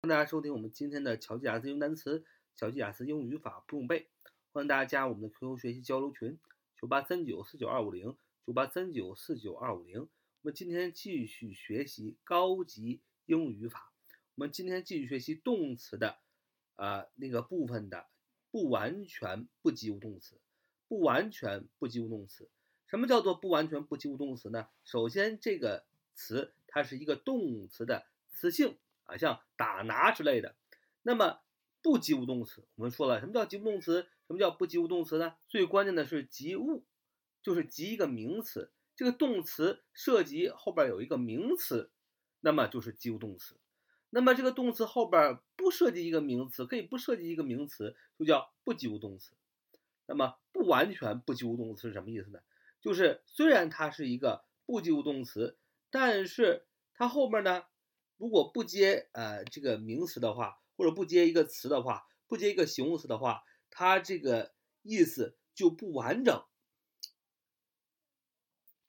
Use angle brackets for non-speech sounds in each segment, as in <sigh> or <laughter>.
欢迎大家收听我们今天的巧记雅思英语单词、巧记雅思英语语法不用背。欢迎大家加入我们的 QQ 学习交流群：九八三九四九二五零九八三九四九二五零。我们今天继续学习高级英语语法。我们今天继续学习动词的，呃，那个部分的不完全不及物动词。不完全不及物动词，什么叫做不完全不及物动词呢？首先，这个词它是一个动词的词性啊，像打拿之类的。那么不及物动词，我们说了，什么叫及物动词？什么叫不及物动词呢？最关键的是及物，就是及一个名词。这个动词涉及后边有一个名词，那么就是及物动词。那么这个动词后边不涉及一个名词，可以不涉及一个名词，就叫不及物动词。那么不完全不及物动词是什么意思呢？就是虽然它是一个不及物动词，但是它后面呢，如果不接呃这个名词的话，或者不接一个词的话，不接一个形容词的话，它这个意思就不完整。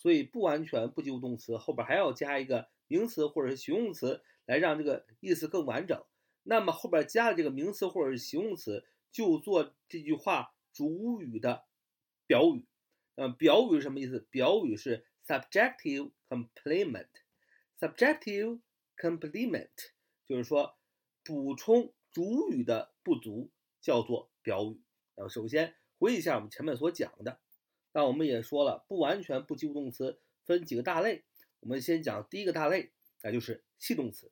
所以不完全不及物动词后边还要加一个名词或者是形容词来让这个意思更完整。那么后边加的这个名词或者是形容词，就做这句话。主语的表语，呃，表语是什么意思？表语是 subjective complement，subjective complement 就是说补充主语的不足叫做表语。呃，首先回忆一下我们前面所讲的，那我们也说了，不完全不及物动词分几个大类，我们先讲第一个大类，那就是系动词。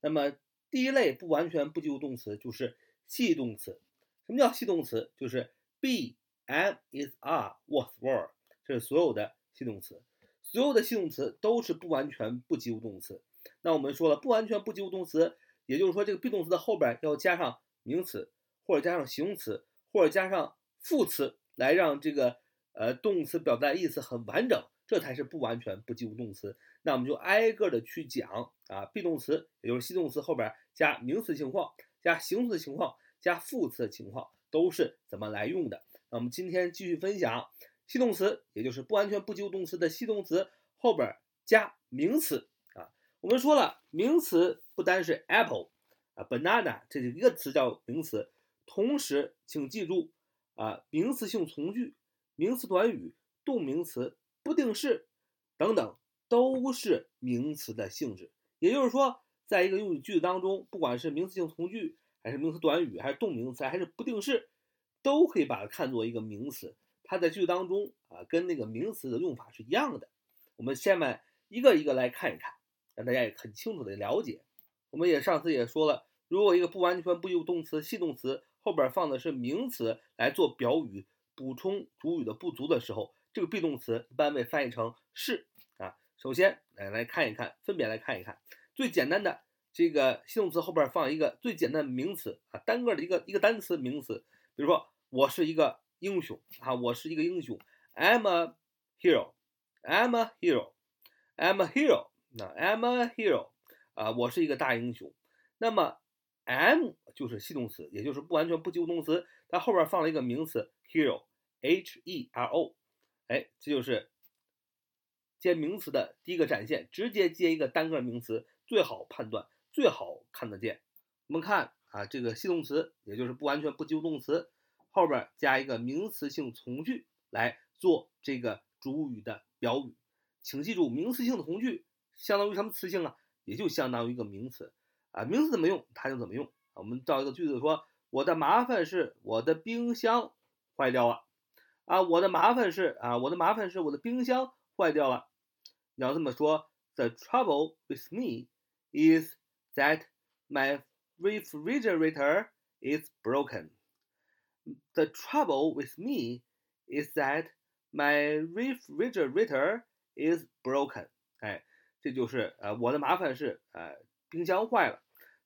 那么第一类不完全不及物动词就是系动词。什么叫系动词？就是 be, am, is, are, was, were，这是所有的系动词，所有的系动词都是不完全不及物动词。那我们说了，不完全不及物动词，也就是说这个 be 动词的后边要加上名词，或者加上形容词，或者加上副词，来让这个呃动词表达意思很完整，这才是不完全不及物动词。那我们就挨个的去讲啊，be 动词，也就是系动词后边加名词情况，加形容词情况，加副词情况。都是怎么来用的？那我们今天继续分享系动词，也就是不完全不及物动词的系动词后边加名词。我们说了，名词不单是 apple 啊，banana 这是一个词叫名词，同时请记住啊，名词性从句、名词短语、动名词、不定式等等都是名词的性质。也就是说，在一个用语句子当中，不管是名词性从句，还是名词短语，还是动名词，还是不定式，都可以把它看作一个名词。它在句子当中啊，跟那个名词的用法是一样的。我们下面一个一个来看一看，让大家也很清楚的了解。我们也上次也说了，如果一个不完全不及动词系动词后边放的是名词来做表语，补充主语的不足的时候，这个 be 动词一般被翻译成是啊。首先来来看一看，分别来看一看最简单的。这个系动词后边放一个最简单的名词啊，单个的一个一个单词名词，比如说我是一个英雄啊，我是一个英雄，I'm a hero，I'm a hero，I'm a hero，那 I'm a hero 啊，我是一个大英雄。那么 M 就是系动词，也就是不完全不及物动词，它后边放了一个名词 hero，h e r o，哎，这就是接名词的第一个展现，直接接一个单个名词，最好判断。最好看得见。我们看啊，这个系动词，也就是不完全不及物动词，后边加一个名词性从句来做这个主语的表语。请记住，名词性的从句相当于什么词性啊？也就相当于一个名词啊。名词怎么用，它就怎么用。我们造一个句子说：我的麻烦是我的冰箱坏掉了啊。我的麻烦是啊，我的麻烦是我的冰箱坏掉了。你要这么说：The trouble with me is that my refrigerator is broken. The trouble with me is that my refrigerator is broken. 哎，这就是呃我的麻烦是呃冰箱坏了。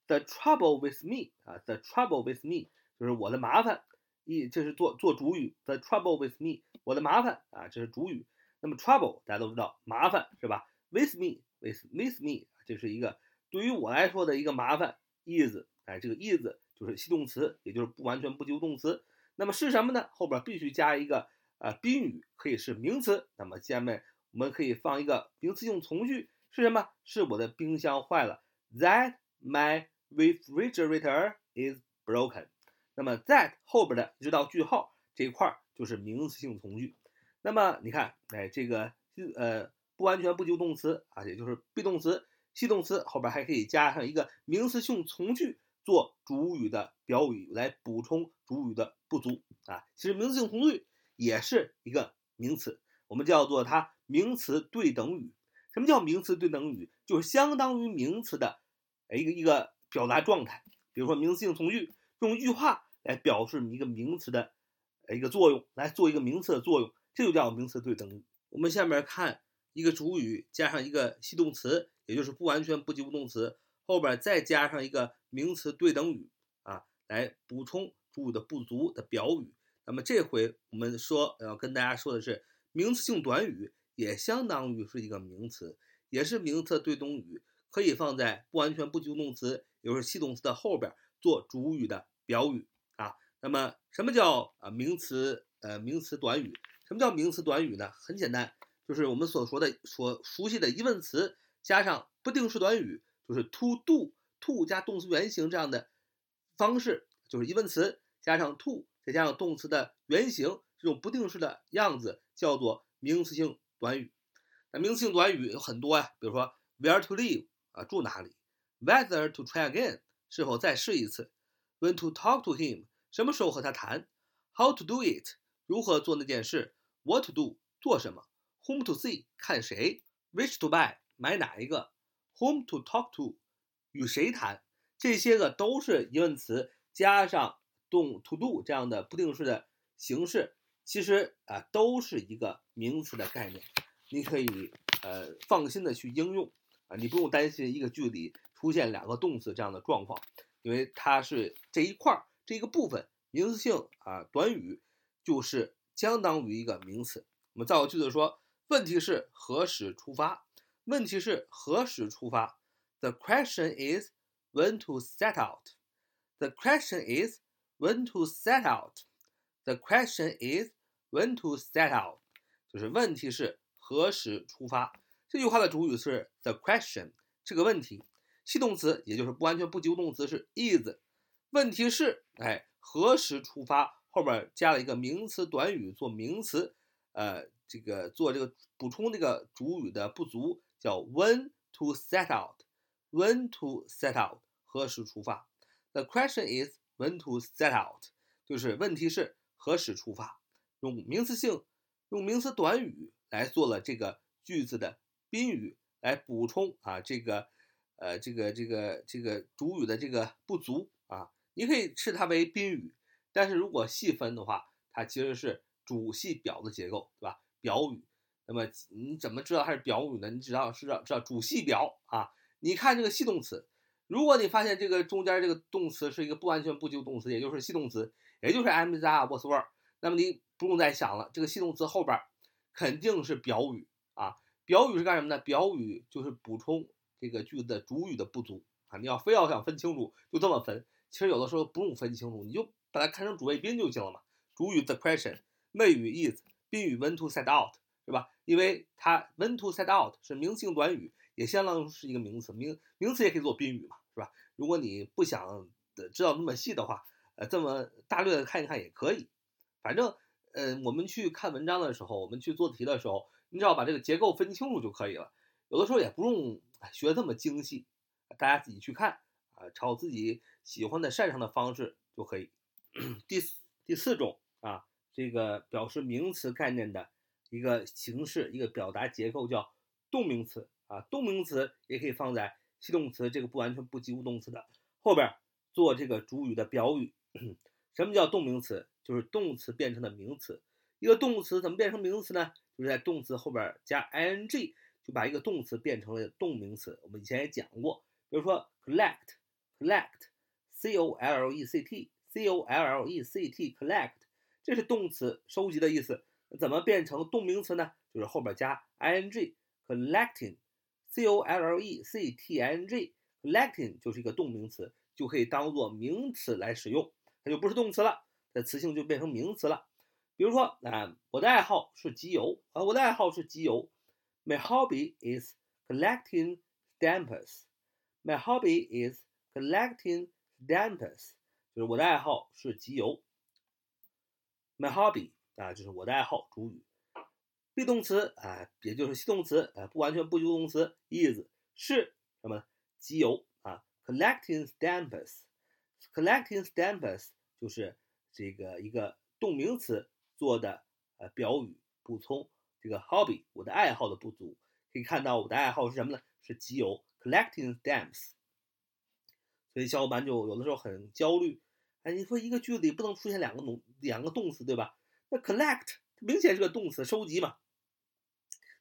The trouble with me 啊，the trouble with me 就是我的麻烦，一这是做做主语。The trouble with me 我的麻烦啊，这是主语。那么 trouble 大家都知道麻烦是吧？With me with with me 这是一个对于我来说的一个麻烦，is，哎，这个 is 就是系动词，也就是不完全不及物动词。那么是什么呢？后边必须加一个呃宾语，可以是名词。那么下面我们可以放一个名词性从句，是什么？是我的冰箱坏了。That my refrigerator is broken。那么 that 后边的直到句号这一块就是名词性从句。那么你看，哎，这个呃不完全不及物动词啊，也就是 be 动词、系动词后边还可以加上一个名词性从句做主语的表语来补充主语的不足啊。其实名词性从句也是一个名词，我们叫做它名词对等语。什么叫名词对等语？就是相当于名词的一个一个表达状态。比如说名词性从句，用一句话来表示一个名词的一个作用，来做一个名词的作用。这就叫名词对等语。我们下面看一个主语加上一个系动词，也就是不完全不及物动词，后边再加上一个名词对等语啊，来补充主语的不足的表语。那么这回我们说要跟大家说的是，名词性短语也相当于是一个名词，也是名词对动语，可以放在不完全不及物动词，也就是系动词的后边做主语的表语啊。那么什么叫啊名词呃名词短语？什么叫名词短语呢？很简单，就是我们所说的、所熟悉的疑问词加上不定式短语，就是 to do，to 加动词原形这样的方式，就是疑问词加上 to，再加上动词的原形这种不定式的样子，叫做名词性短语。那名词性短语有很多呀，比如说 where to live 啊，住哪里；whether to try again 是否再试一次；when to talk to him 什么时候和他谈；how to do it 如何做那件事。What to do 做什么？Whom to see 看谁？Which to buy 买哪一个？Whom to talk to 与谁谈？这些个都是疑问词加上动 to do 这样的不定式的形式，其实啊都是一个名词的概念。你可以呃放心的去应用啊，你不用担心一个句里出现两个动词这样的状况，因为它是这一块儿这一个部分名词性啊短语就是。相当于一个名词。我们造个句子说：问题是何时出发？问题是何时出发？The question is when to set out. The question is when to set out. The question is when to set out. 就是问题是何时出发？这句话的主语是 the question，这个问题。系动词也就是不完全不及物动词是 is。问题是，哎，何时出发？后面加了一个名词短语做名词，呃，这个做这个补充这个主语的不足，叫 when to set out。when to set out 何时出发？The question is when to set out，就是问题是何时出发？用名词性，用名词短语来做了这个句子的宾语，来补充啊这个呃这个这个这个主语的这个不足啊，你可以视它为宾语。但是如果细分的话，它其实是主系表的结构，对吧？表语，那么你怎么知道它是表语呢？你只要是知道知道主系表啊。你看这个系动词，如果你发现这个中间这个动词是一个不完全不及物动词，也就是系动词，也就是 am is are was were，那么你不用再想了，这个系动词后边肯定是表语啊。表语是干什么呢？表语就是补充这个句子的主语的不足啊。你要非要想分清楚，就这么分。其实有的时候不用分清楚，你就。把它看成主谓宾就行了嘛。主语 the question，谓语 is，宾语 when to set out，是吧？因为它 when to set out 是名词性短语，也相当于是一个名词，名名词也可以做宾语嘛，是吧？如果你不想知道那么细的话，呃，这么大略的看一看也可以。反正，呃，我们去看文章的时候，我们去做题的时候，你只要把这个结构分清楚就可以了。有的时候也不用学这么精细，大家自己去看啊，朝自己喜欢的、擅长的方式就可以。第第四种啊，这个表示名词概念的一个形式，一个表达结构叫动名词啊。动名词也可以放在系动词这个不完全不及物动词的后边做这个主语的表语。什么叫动名词？就是动词变成的名词。一个动词怎么变成名词呢？就是在动词后边加 ing，就把一个动词变成了动名词。我们以前也讲过，比如说 collect，collect，c o l l e c t。c o l l e c t collect，这是动词收集的意思，怎么变成动名词呢？就是后边加 i n g collecting，c o l l e c t i n g collecting 就是一个动名词，就可以当做名词来使用，它就不是动词了，它词性就变成名词了。比如说啊，我的爱好是集邮啊，我的爱好是集邮。My hobby is collecting stamps. My hobby is collecting stamps，就是我的爱好是集邮。My hobby 啊，就是我的爱好，主语。be 动词啊，也就是系动词啊，不完全不及物动词 is 是什么？集邮啊，collecting stamps，collecting stamps 就是这个一个动名词做的呃表语补充这个 hobby 我的爱好的不足。可以看到我的爱好是什么呢？是集邮，collecting stamps。所以小伙伴就有的时候很焦虑，哎，你说一个句子里不能出现两个动两个动词对吧？那 collect 明显是个动词，收集嘛。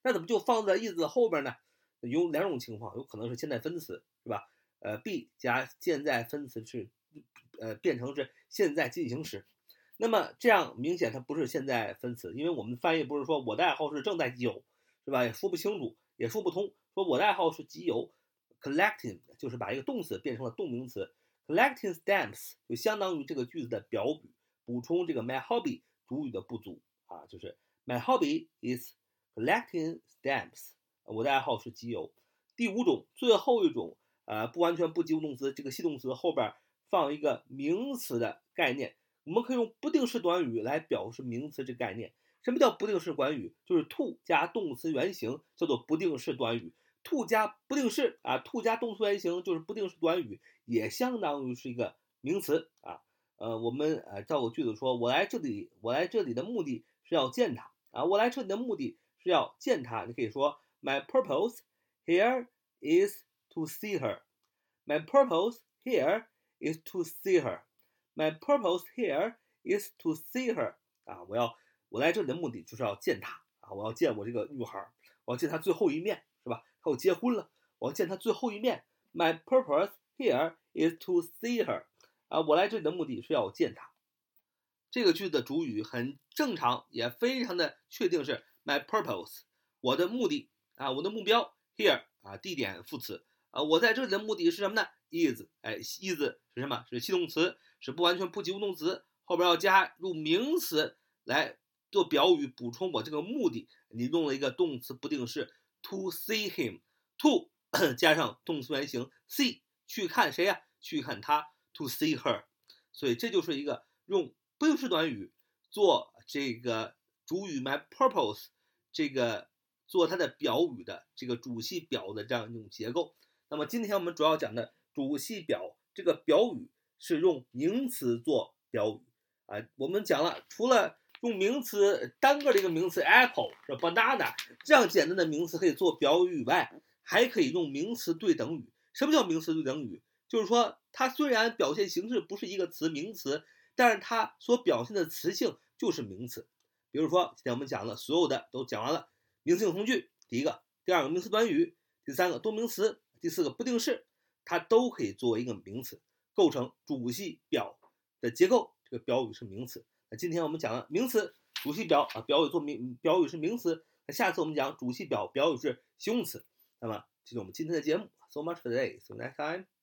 那怎么就放在 is 后边呢？有两种情况，有可能是现在分词，是吧？呃，be 加现在分词是，呃，变成是现在进行时。那么这样明显它不是现在分词，因为我们翻译不是说我的爱好是正在集邮，是吧？也说不清楚，也说不通。说我的爱好是集邮，collecting 就是把一个动词变成了动名词，collecting stamps 就相当于这个句子的表语，补充这个 my hobby 主语的不足啊，就是 my hobby is。Collecting stamps，我的爱好是集邮。第五种，最后一种，呃，不完全不及物动词，这个系动词后边放一个名词的概念，我们可以用不定式短语来表示名词这概念。什么叫不定式短语？就是 to 加动词原形叫做不定式短语。to 加不定式啊，to 加动词原形就是不定式短语，也相当于是一个名词啊。呃，我们呃造个句子说，我来这里，我来这里的目的是要见他啊，我来这里的目的。是要见他，你可以说 My purpose here is to see her. My purpose here is to see her. My purpose here is to see her. 啊，我要我来这里的目的就是要见她啊，我要见我这个女孩，我要见她最后一面，是吧？她要结婚了，我要见她最后一面。My purpose here is to see her. 啊，我来这里的目的是要见她。这个句子的主语很正常，也非常的确定是。My purpose，我的目的啊，我的目标。Here 啊，地点副词啊，我在这里的目的是什么呢？Is，哎，is 是什么？是系动词，是不完全不及物动词，后边要加入名词来做表语，补充我这个目的。你用了一个动词不定式，to see him，to <coughs> 加上动词原形 see，去看谁呀？去看他，to see her。所以这就是一个用不定式短语做这个主语 my purpose。这个做它的表语的这个主系表的这样一种结构。那么今天我们主要讲的主系表这个表语是用名词做表语啊。我们讲了，除了用名词单个的一个名词 apple 是 banana 这样简单的名词可以做表语以外，还可以用名词对等语。什么叫名词对等语？就是说它虽然表现形式不是一个词名词，但是它所表现的词性就是名词。比如说，今天我们讲了所有的都讲完了，名词性从句，第一个，第二个名词短语，第三个多名词，第四个不定式，它都可以作为一个名词，构成主系表的结构。这个表语是名词。那今天我们讲了名词主系表啊，表语做名，表语是名词。那下次我们讲主系表，表语是形容词。那么这是我们今天的节目。So much for today. See you next time.